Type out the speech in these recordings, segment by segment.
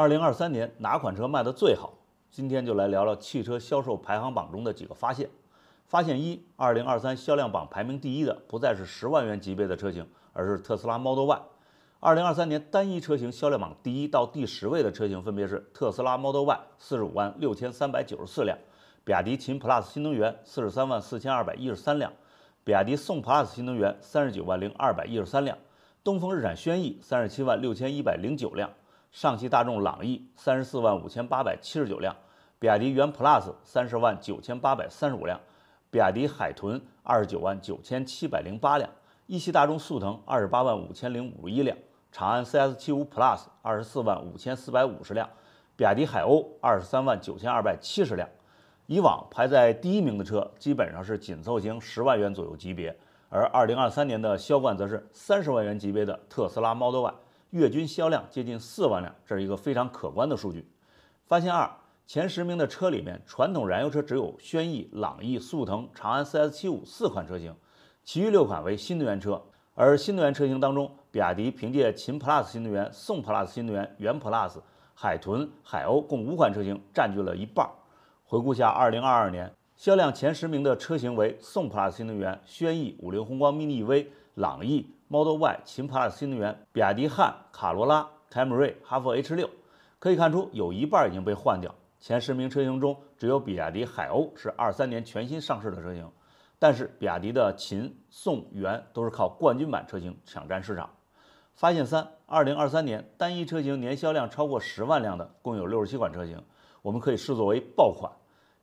二零二三年哪款车卖的最好？今天就来聊聊汽车销售排行榜中的几个发现。发现一：二零二三销量榜排名第一的不再是十万元级别的车型，而是特斯拉 Model Y。二零二三年单一车型销量榜第一到第十位的车型分别是特斯拉 Model Y，四十五万六千三百九十四辆；比亚迪秦 PLUS 新能源，四十三万四千二百一十三辆；比亚迪宋 PLUS 新能源，三十九万零二百一十三辆；东风日产轩逸，三十七万六千一百零九辆。上汽大众朗逸三十四万五千八百七十九辆，比亚迪元 Plus 三十万九千八百三十五辆，比亚迪海豚二十九万九千七百零八辆，一汽大众速腾二十八万五千零五十一辆，长安 CS 七五 Plus 二十四万五千四百五十辆，比亚迪海鸥二十三万九千二百七十辆。以往排在第一名的车基本上是紧凑型十万元左右级别，而二零二三年的销冠则是三十万元级别的特斯拉 Model Y。月均销量接近四万辆，这是一个非常可观的数据。发现二，前十名的车里面，传统燃油车只有轩逸、朗逸、速腾、长安 CS75 四款车型，其余六款为新能源车。而新能源车型当中，比亚迪凭借秦 PLUS 新能源、宋 PLUS 新能源、元 PLUS、海豚、海鸥共五款车型占据了一半。回顾下2022年销量前十名的车型为宋 PLUS 新能源、轩逸、五菱宏光 mini EV、朗逸。Model Y、秦 PLUS 新能源、比亚迪汉、卡罗拉、凯美瑞、哈弗 H 六，可以看出有一半已经被换掉。前十名车型中，只有比亚迪海鸥是二三年全新上市的车型，但是比亚迪的秦、宋、元都是靠冠军版车型抢占市场。发现三：二零二三年单一车型年销量超过十万辆的共有六十七款车型，我们可以视作为爆款。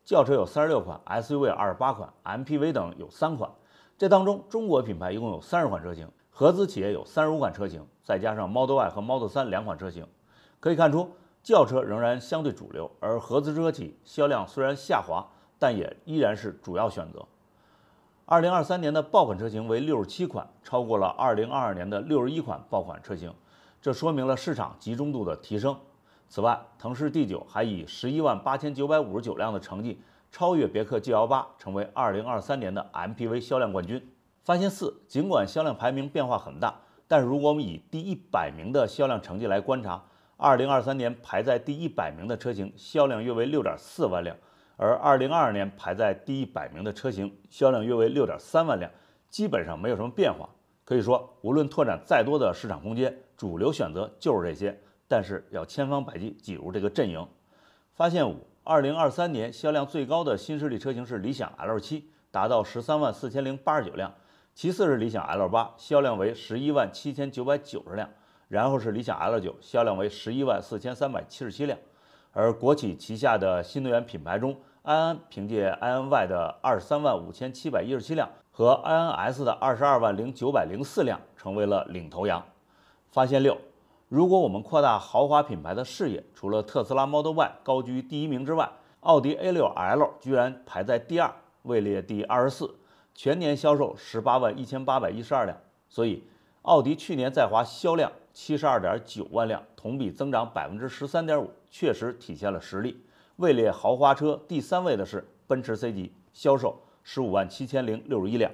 轿车有三十六款，SUV 二十八款，MPV 等有三款。这当中，中国品牌一共有三十款车型。合资企业有三十五款车型，再加上 Model Y 和 Model 3两款车型，可以看出轿车仍然相对主流，而合资车企销量虽然下滑，但也依然是主要选择。二零二三年的爆款车型为六十七款，超过了二零二二年的六十一款爆款车型，这说明了市场集中度的提升。此外，腾势 D9 还以十一万八千九百五十九辆的成绩超越别克 GL8，成为二零二三年的 MPV 销量冠军。发现四，尽管销量排名变化很大，但是如果我们以第一百名的销量成绩来观察，二零二三年排在第一百名的车型销量约为六点四万辆，而二零二二年排在第一百名的车型销量约为六点三万辆，基本上没有什么变化。可以说，无论拓展再多的市场空间，主流选择就是这些，但是要千方百计挤入这个阵营。发现五，二零二三年销量最高的新势力车型是理想 L 七，达到十三万四千零八十九辆。其次是理想 L 八，销量为十一万七千九百九十辆，然后是理想 L 九，销量为十一万四千三百七十七辆。而国企旗下的新能源品牌中，安安凭借 i n y 的二十三万五千七百一十七辆和 i n s 的二十二万零九百零四辆，成为了领头羊。发现六，如果我们扩大豪华品牌的视野，除了特斯拉 Model Y 高居第一名之外，奥迪 A 六 L 居然排在第二，位列第二十四。全年销售十八万一千八百一十二辆，所以奥迪去年在华销量七十二点九万辆，同比增长百分之十三点五，确实体现了实力。位列豪华车第三位的是奔驰 C 级，销售十五万七千零六十一辆。